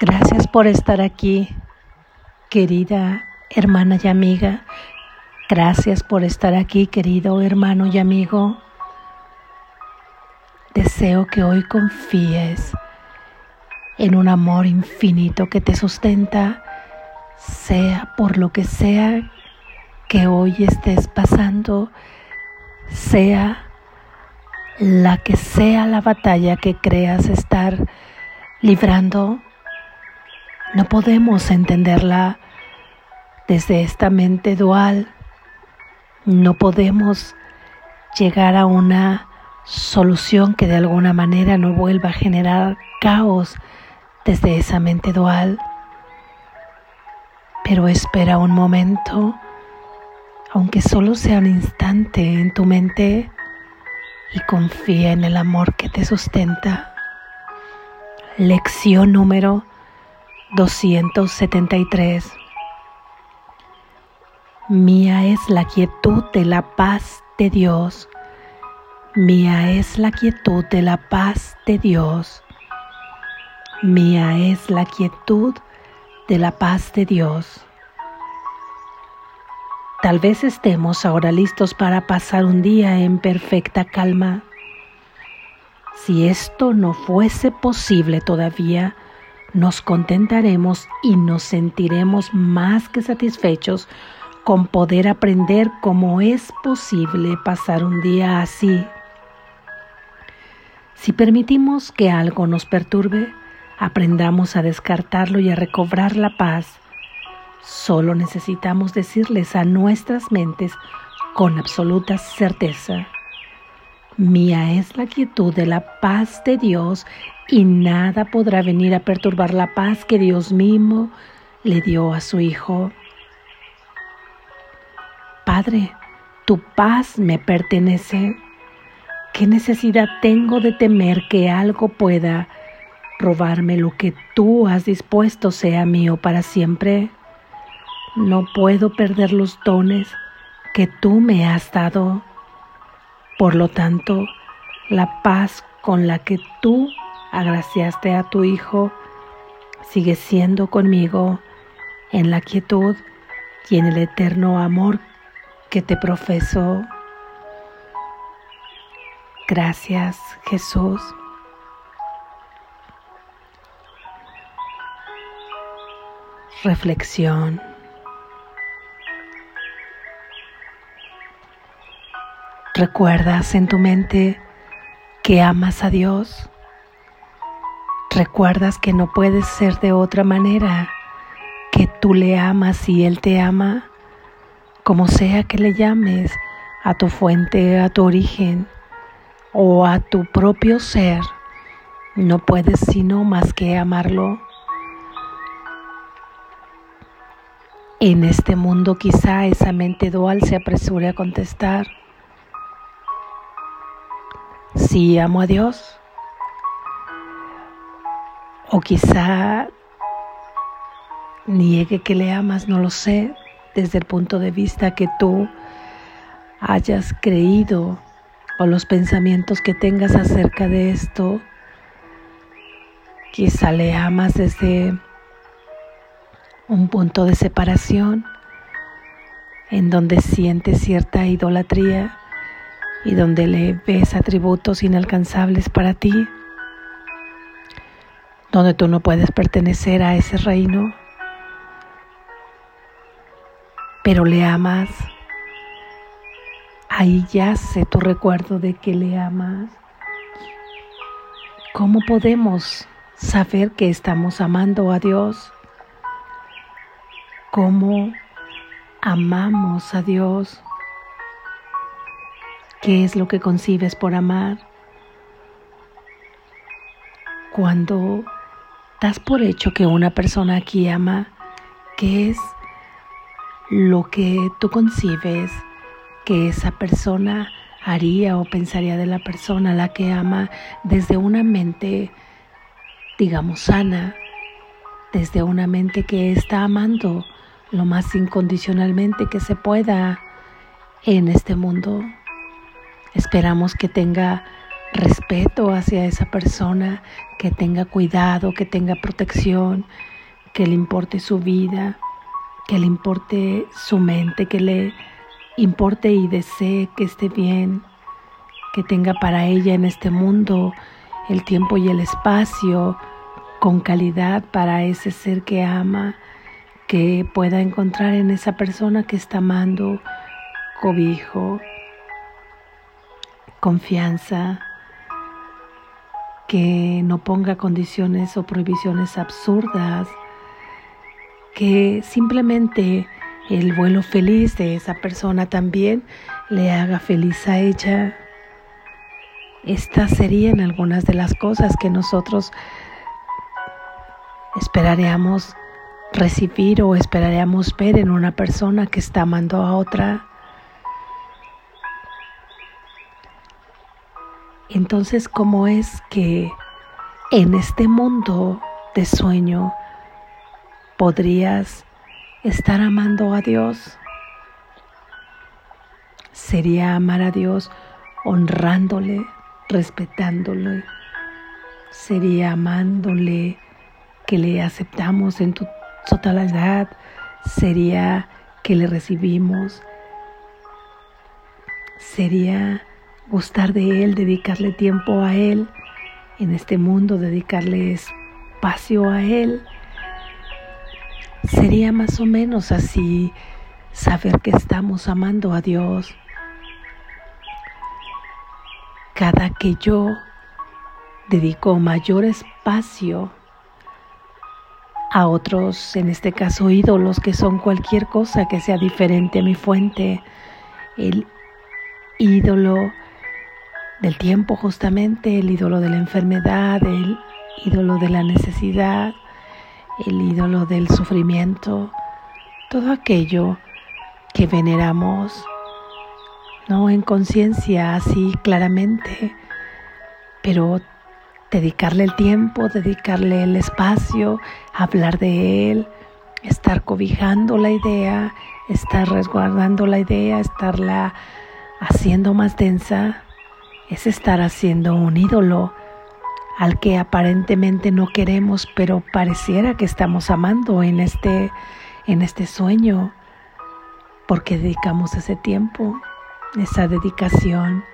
Gracias por estar aquí, querida hermana y amiga. Gracias por estar aquí, querido hermano y amigo. Deseo que hoy confíes en un amor infinito que te sustenta, sea por lo que sea que hoy estés pasando, sea la que sea la batalla que creas estar librando, no podemos entenderla desde esta mente dual. No podemos llegar a una solución que de alguna manera no vuelva a generar caos desde esa mente dual. Pero espera un momento, aunque solo sea un instante en tu mente, y confía en el amor que te sustenta. Lección número 273. Mía es la quietud de la paz de Dios. Mía es la quietud de la paz de Dios. Mía es la quietud de la paz de Dios. Tal vez estemos ahora listos para pasar un día en perfecta calma. Si esto no fuese posible todavía, nos contentaremos y nos sentiremos más que satisfechos con poder aprender cómo es posible pasar un día así. Si permitimos que algo nos perturbe, aprendamos a descartarlo y a recobrar la paz Solo necesitamos decirles a nuestras mentes con absoluta certeza, mía es la quietud de la paz de Dios y nada podrá venir a perturbar la paz que Dios mismo le dio a su Hijo. Padre, tu paz me pertenece. ¿Qué necesidad tengo de temer que algo pueda robarme lo que tú has dispuesto sea mío para siempre? No puedo perder los dones que tú me has dado. Por lo tanto, la paz con la que tú agraciaste a tu Hijo sigue siendo conmigo en la quietud y en el eterno amor que te profeso. Gracias Jesús. Reflexión. ¿Recuerdas en tu mente que amas a Dios? ¿Recuerdas que no puedes ser de otra manera, que tú le amas y Él te ama? Como sea que le llames a tu fuente, a tu origen o a tu propio ser, no puedes sino más que amarlo. En este mundo quizá esa mente dual se apresure a contestar si amo a Dios. O quizá niegue que le amas, no lo sé, desde el punto de vista que tú hayas creído o los pensamientos que tengas acerca de esto. Quizá le amas desde un punto de separación en donde sientes cierta idolatría y donde le ves atributos inalcanzables para ti, donde tú no puedes pertenecer a ese reino, pero le amas. Ahí yace tu recuerdo de que le amas. ¿Cómo podemos saber que estamos amando a Dios? ¿Cómo amamos a Dios? ¿Qué es lo que concibes por amar? Cuando das por hecho que una persona aquí ama, ¿qué es lo que tú concibes que esa persona haría o pensaría de la persona a la que ama desde una mente, digamos, sana, desde una mente que está amando lo más incondicionalmente que se pueda en este mundo? Esperamos que tenga respeto hacia esa persona, que tenga cuidado, que tenga protección, que le importe su vida, que le importe su mente, que le importe y desee que esté bien, que tenga para ella en este mundo el tiempo y el espacio con calidad para ese ser que ama, que pueda encontrar en esa persona que está amando cobijo, confianza, que no ponga condiciones o prohibiciones absurdas, que simplemente el vuelo feliz de esa persona también le haga feliz a ella. Estas serían algunas de las cosas que nosotros esperaríamos recibir o esperaríamos ver en una persona que está amando a otra. Entonces, ¿cómo es que en este mundo de sueño podrías estar amando a Dios? Sería amar a Dios honrándole, respetándole, sería amándole, que le aceptamos en tu totalidad, sería que le recibimos, sería gustar de Él, dedicarle tiempo a Él, en este mundo dedicarle espacio a Él. Sería más o menos así saber que estamos amando a Dios. Cada que yo dedico mayor espacio a otros, en este caso ídolos, que son cualquier cosa que sea diferente a mi fuente, el ídolo del tiempo justamente, el ídolo de la enfermedad, el ídolo de la necesidad, el ídolo del sufrimiento, todo aquello que veneramos, no en conciencia así claramente, pero dedicarle el tiempo, dedicarle el espacio, hablar de él, estar cobijando la idea, estar resguardando la idea, estarla haciendo más densa es estar haciendo un ídolo al que aparentemente no queremos, pero pareciera que estamos amando en este, en este sueño, porque dedicamos ese tiempo, esa dedicación,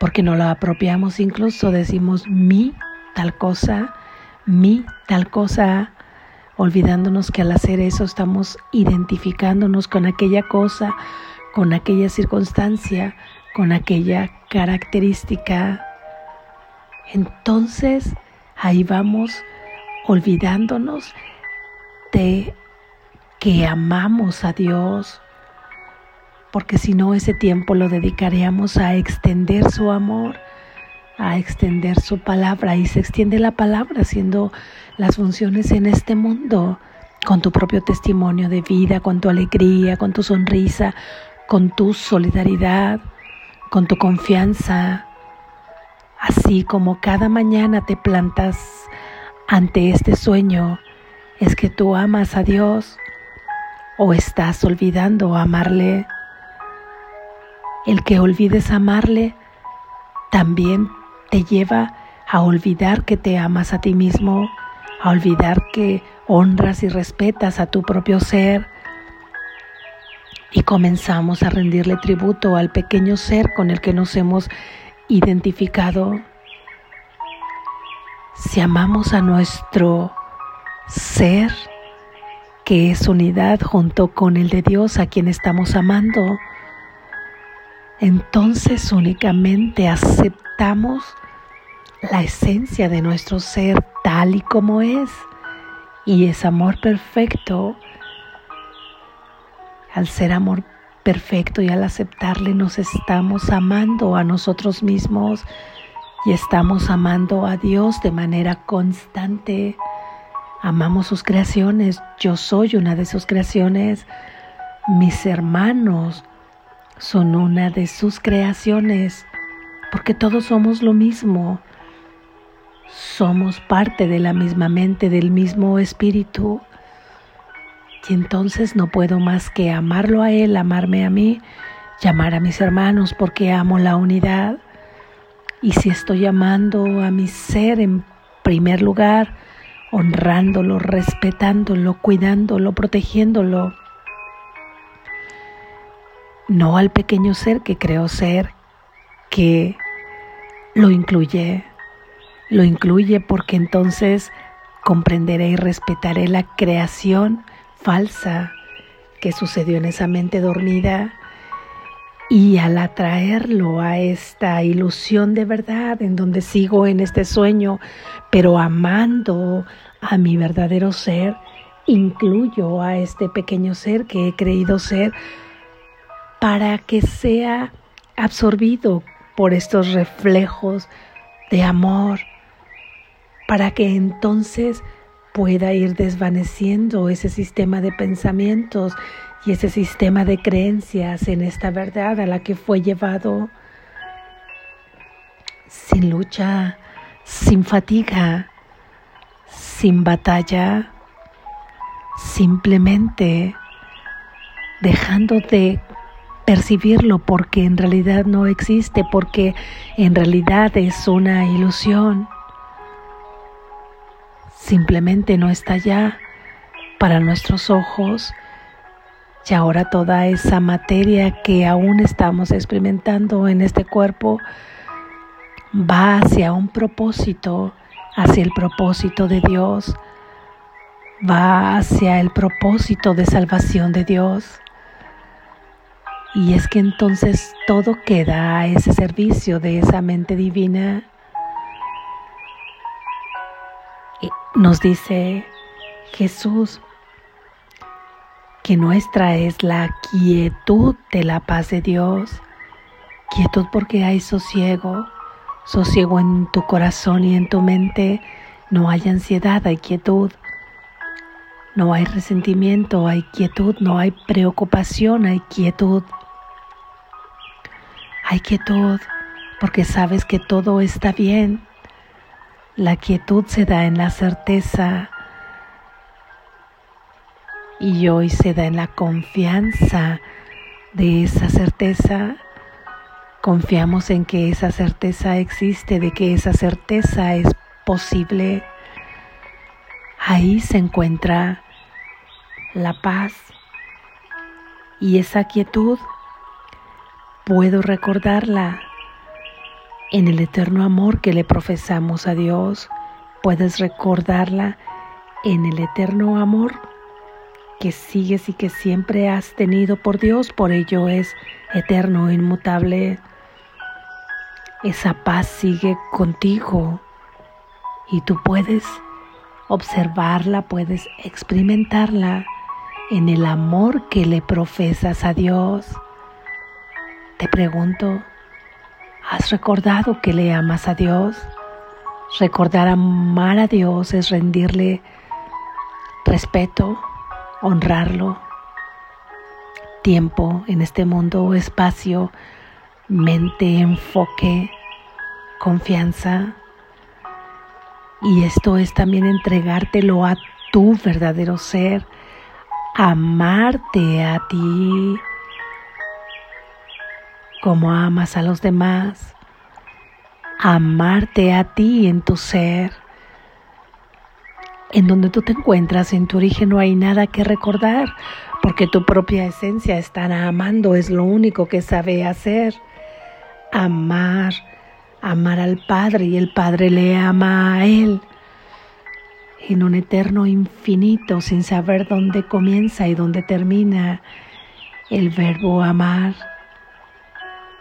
porque no la apropiamos, incluso decimos mi tal cosa, mi tal cosa, olvidándonos que al hacer eso estamos identificándonos con aquella cosa, con aquella circunstancia, con aquella característica, entonces ahí vamos olvidándonos de que amamos a Dios, porque si no ese tiempo lo dedicaríamos a extender su amor, a extender su palabra y se extiende la palabra haciendo las funciones en este mundo con tu propio testimonio de vida, con tu alegría, con tu sonrisa, con tu solidaridad, con tu confianza, así como cada mañana te plantas ante este sueño, es que tú amas a Dios o estás olvidando amarle. El que olvides amarle también te lleva a olvidar que te amas a ti mismo, a olvidar que honras y respetas a tu propio ser, y comenzamos a rendirle tributo al pequeño ser con el que nos hemos identificado. Si amamos a nuestro ser, que es unidad junto con el de Dios a quien estamos amando, entonces únicamente aceptamos la esencia de nuestro ser tal y como es. Y es amor perfecto al ser amor perfecto y al aceptarle nos estamos amando a nosotros mismos y estamos amando a Dios de manera constante. Amamos sus creaciones, yo soy una de sus creaciones, mis hermanos son una de sus creaciones, porque todos somos lo mismo, somos parte de la misma mente, del mismo espíritu. Y entonces no puedo más que amarlo a Él, amarme a mí, llamar a mis hermanos porque amo la unidad. Y si estoy amando a mi ser en primer lugar, honrándolo, respetándolo, cuidándolo, protegiéndolo, no al pequeño ser que creo ser, que lo incluye, lo incluye porque entonces comprenderé y respetaré la creación falsa que sucedió en esa mente dormida. Y al atraerlo a esta ilusión de verdad en donde sigo en este sueño, pero amando a mi verdadero ser, incluyo a este pequeño ser que he creído ser para que sea absorbido por estos reflejos de amor, para que entonces pueda ir desvaneciendo ese sistema de pensamientos y ese sistema de creencias en esta verdad a la que fue llevado sin lucha, sin fatiga, sin batalla, simplemente dejando de percibirlo porque en realidad no existe, porque en realidad es una ilusión. Simplemente no está ya para nuestros ojos y ahora toda esa materia que aún estamos experimentando en este cuerpo va hacia un propósito, hacia el propósito de Dios, va hacia el propósito de salvación de Dios. Y es que entonces todo queda a ese servicio de esa mente divina. Nos dice Jesús que nuestra es la quietud de la paz de Dios. Quietud porque hay sosiego, sosiego en tu corazón y en tu mente. No hay ansiedad, hay quietud. No hay resentimiento, hay quietud. No hay preocupación, hay quietud. Hay quietud porque sabes que todo está bien. La quietud se da en la certeza y hoy se da en la confianza de esa certeza. Confiamos en que esa certeza existe, de que esa certeza es posible. Ahí se encuentra la paz y esa quietud puedo recordarla en el eterno amor que le profesamos a Dios. Puedes recordarla en el eterno amor que sigues y que siempre has tenido por Dios, por ello es eterno, inmutable. Esa paz sigue contigo y tú puedes observarla, puedes experimentarla en el amor que le profesas a Dios. Te pregunto, ¿has recordado que le amas a Dios? Recordar amar a Dios es rendirle respeto, honrarlo, tiempo en este mundo, espacio, mente, enfoque, confianza. Y esto es también entregártelo a tu verdadero ser, amarte a ti como amas a los demás, amarte a ti en tu ser. En donde tú te encuentras, en tu origen, no hay nada que recordar, porque tu propia esencia está amando, es lo único que sabe hacer. Amar, amar al Padre y el Padre le ama a Él en un eterno infinito sin saber dónde comienza y dónde termina el verbo amar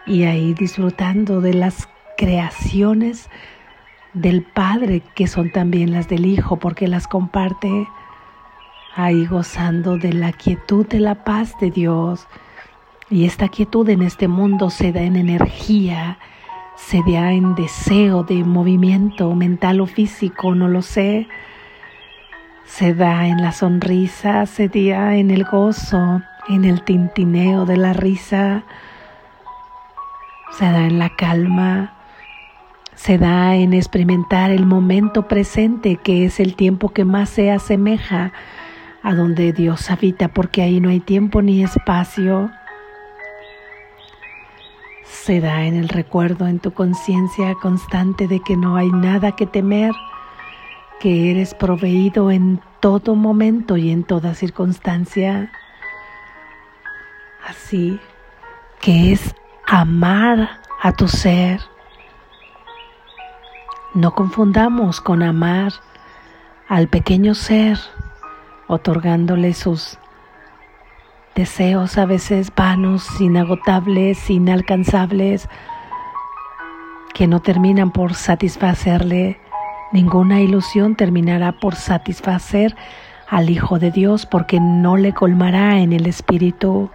y ahí disfrutando de las creaciones del Padre que son también las del Hijo porque las comparte ahí gozando de la quietud de la paz de Dios. Y esta quietud en este mundo se da en energía se da en deseo de movimiento mental o físico no lo sé. Se da en la sonrisa se da en el gozo en el tintineo de la risa se da en la calma, se da en experimentar el momento presente, que es el tiempo que más se asemeja a donde Dios habita, porque ahí no hay tiempo ni espacio. se da en el recuerdo, en tu conciencia constante de que no hay nada que temer, que eres proveído en todo momento y en toda circunstancia. Así que es amar a tu ser. No confundamos con amar al pequeño ser, otorgándole sus deseos a veces vanos, inagotables, inalcanzables, que no terminan por satisfacerle. Ninguna ilusión terminará por satisfacer al Hijo de Dios porque no le colmará en el Espíritu.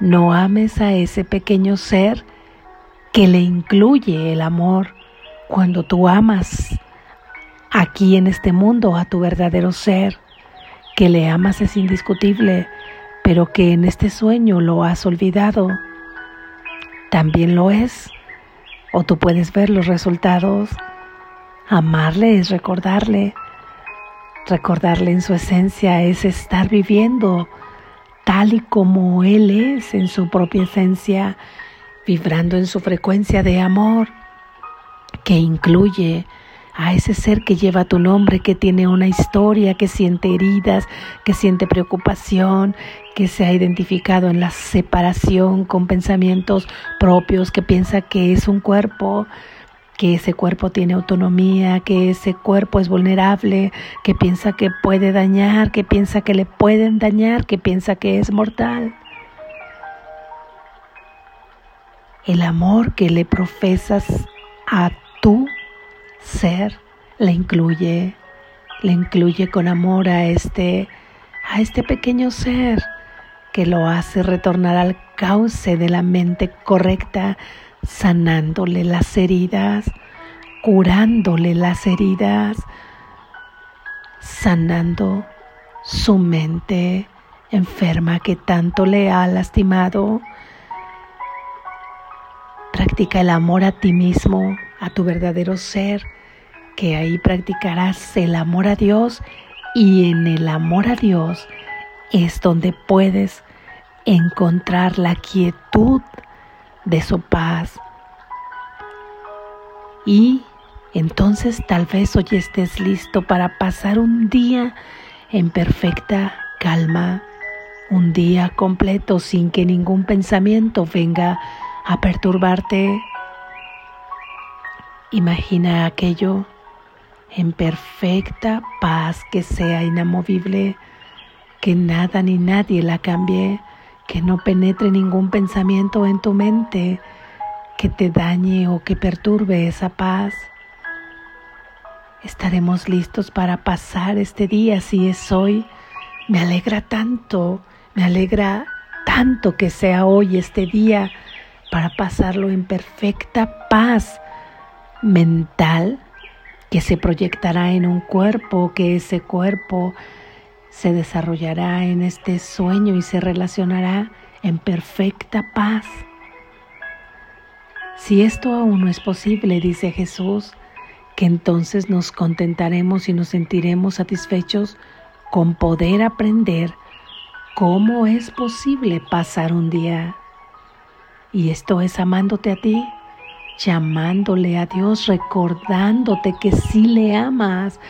No ames a ese pequeño ser que le incluye el amor cuando tú amas aquí en este mundo a tu verdadero ser que le amas es indiscutible, pero que en este sueño lo has olvidado, también lo es. O tú puedes ver los resultados. Amarle es recordarle. Recordarle en su esencia es estar viviendo tal y como Él es en su propia esencia, vibrando en su frecuencia de amor, que incluye a ese ser que lleva tu nombre, que tiene una historia, que siente heridas, que siente preocupación, que se ha identificado en la separación con pensamientos propios, que piensa que es un cuerpo, que ese cuerpo tiene autonomía, que ese cuerpo es vulnerable, que piensa que puede dañar, que piensa que le pueden dañar, que piensa que es mortal. El amor que le profesas a tu ser le incluye, le incluye con amor a este, a este pequeño ser que lo hace retornar al cauce de la mente correcta, sanándole las heridas, curándole las heridas, sanando su mente enferma que tanto le ha lastimado. Practica el amor a ti mismo, a tu verdadero ser, que ahí practicarás el amor a Dios y en el amor a Dios es donde puedes encontrar la quietud de su paz. Y entonces tal vez hoy estés listo para pasar un día en perfecta calma, un día completo sin que ningún pensamiento venga a perturbarte. Imagina aquello en perfecta paz que sea inamovible, que nada ni nadie la cambie, que no penetre ningún pensamiento en tu mente que te dañe o que perturbe esa paz. Estaremos listos para pasar este día si es hoy. Me alegra tanto, me alegra tanto que sea hoy este día para pasarlo en perfecta paz mental que se proyectará en un cuerpo, que ese cuerpo se desarrollará en este sueño y se relacionará en perfecta paz. Si esto aún no es posible, dice Jesús, que entonces nos contentaremos y nos sentiremos satisfechos con poder aprender cómo es posible pasar un día. Y esto es amándote a ti, llamándole a Dios, recordándote que sí le amas,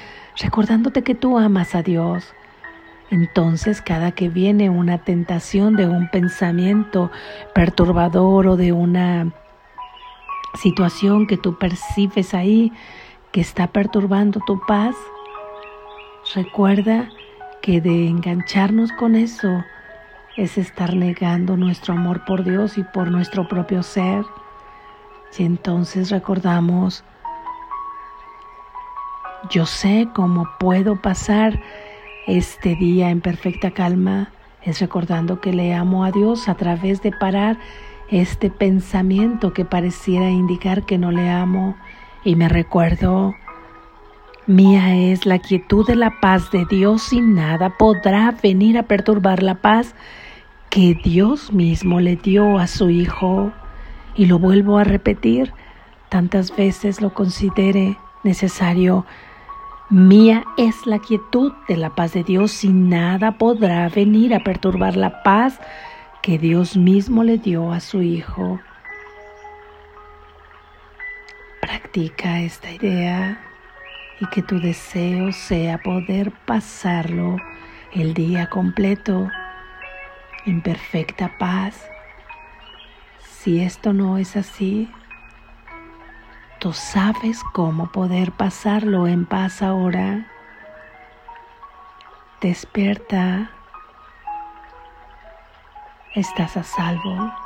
recordándote que tú amas a Dios. Entonces cada que viene una tentación de un pensamiento perturbador o de una situación que tú percibes ahí que está perturbando tu paz, recuerda que de engancharnos con eso es estar negando nuestro amor por Dios y por nuestro propio ser. Si entonces recordamos, yo sé cómo puedo pasar este día en perfecta calma, es recordando que le amo a Dios a través de parar este pensamiento que pareciera indicar que no le amo y me recuerdo, mía es la quietud de la paz de Dios y nada podrá venir a perturbar la paz que Dios mismo le dio a su Hijo. Y lo vuelvo a repetir tantas veces lo considere necesario. Mía es la quietud de la paz de Dios y nada podrá venir a perturbar la paz que Dios mismo le dio a su Hijo. Practica esta idea y que tu deseo sea poder pasarlo el día completo en perfecta paz. Si esto no es así, sabes cómo poder pasarlo en paz ahora. Despierta. Estás a salvo.